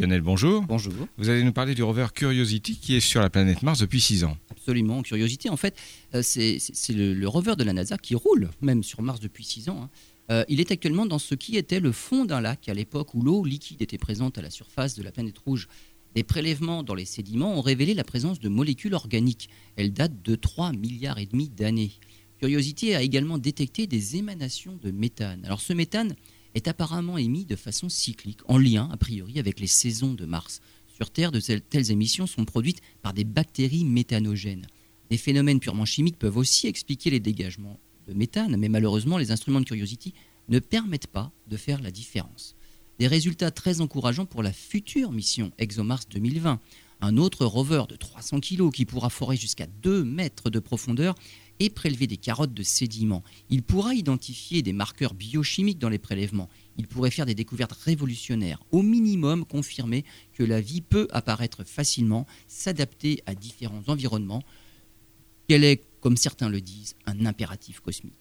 Lionel, bonjour. Bonjour. Vous allez nous parler du rover Curiosity qui est sur la planète Mars depuis 6 ans. Absolument. Curiosity, en fait, euh, c'est le, rover de la NASA qui roule même sur Mars depuis 6 ans. Hein. Euh, il est actuellement dans ce qui était le fond d'un lac à l'époque où l'eau liquide était présente à la surface de la planète rouge. Des prélèvements dans les sédiments ont révélé la présence de molécules organiques. Elles datent de 3 milliards et demi d'années. Curiosity a également détecté des émanations de méthane. Alors ce méthane est apparemment émis de façon cyclique, en lien a priori avec les saisons de Mars. Sur Terre, de telles émissions sont produites par des bactéries méthanogènes. Des phénomènes purement chimiques peuvent aussi expliquer les dégagements de méthane, mais malheureusement, les instruments de Curiosity ne permettent pas de faire la différence. Des résultats très encourageants pour la future mission ExoMars 2020. Un autre rover de 300 kg qui pourra forer jusqu'à 2 mètres de profondeur et prélever des carottes de sédiments. Il pourra identifier des marqueurs biochimiques dans les prélèvements. Il pourrait faire des découvertes révolutionnaires. Au minimum, confirmer que la vie peut apparaître facilement, s'adapter à différents environnements. Qu'elle est, comme certains le disent, un impératif cosmique?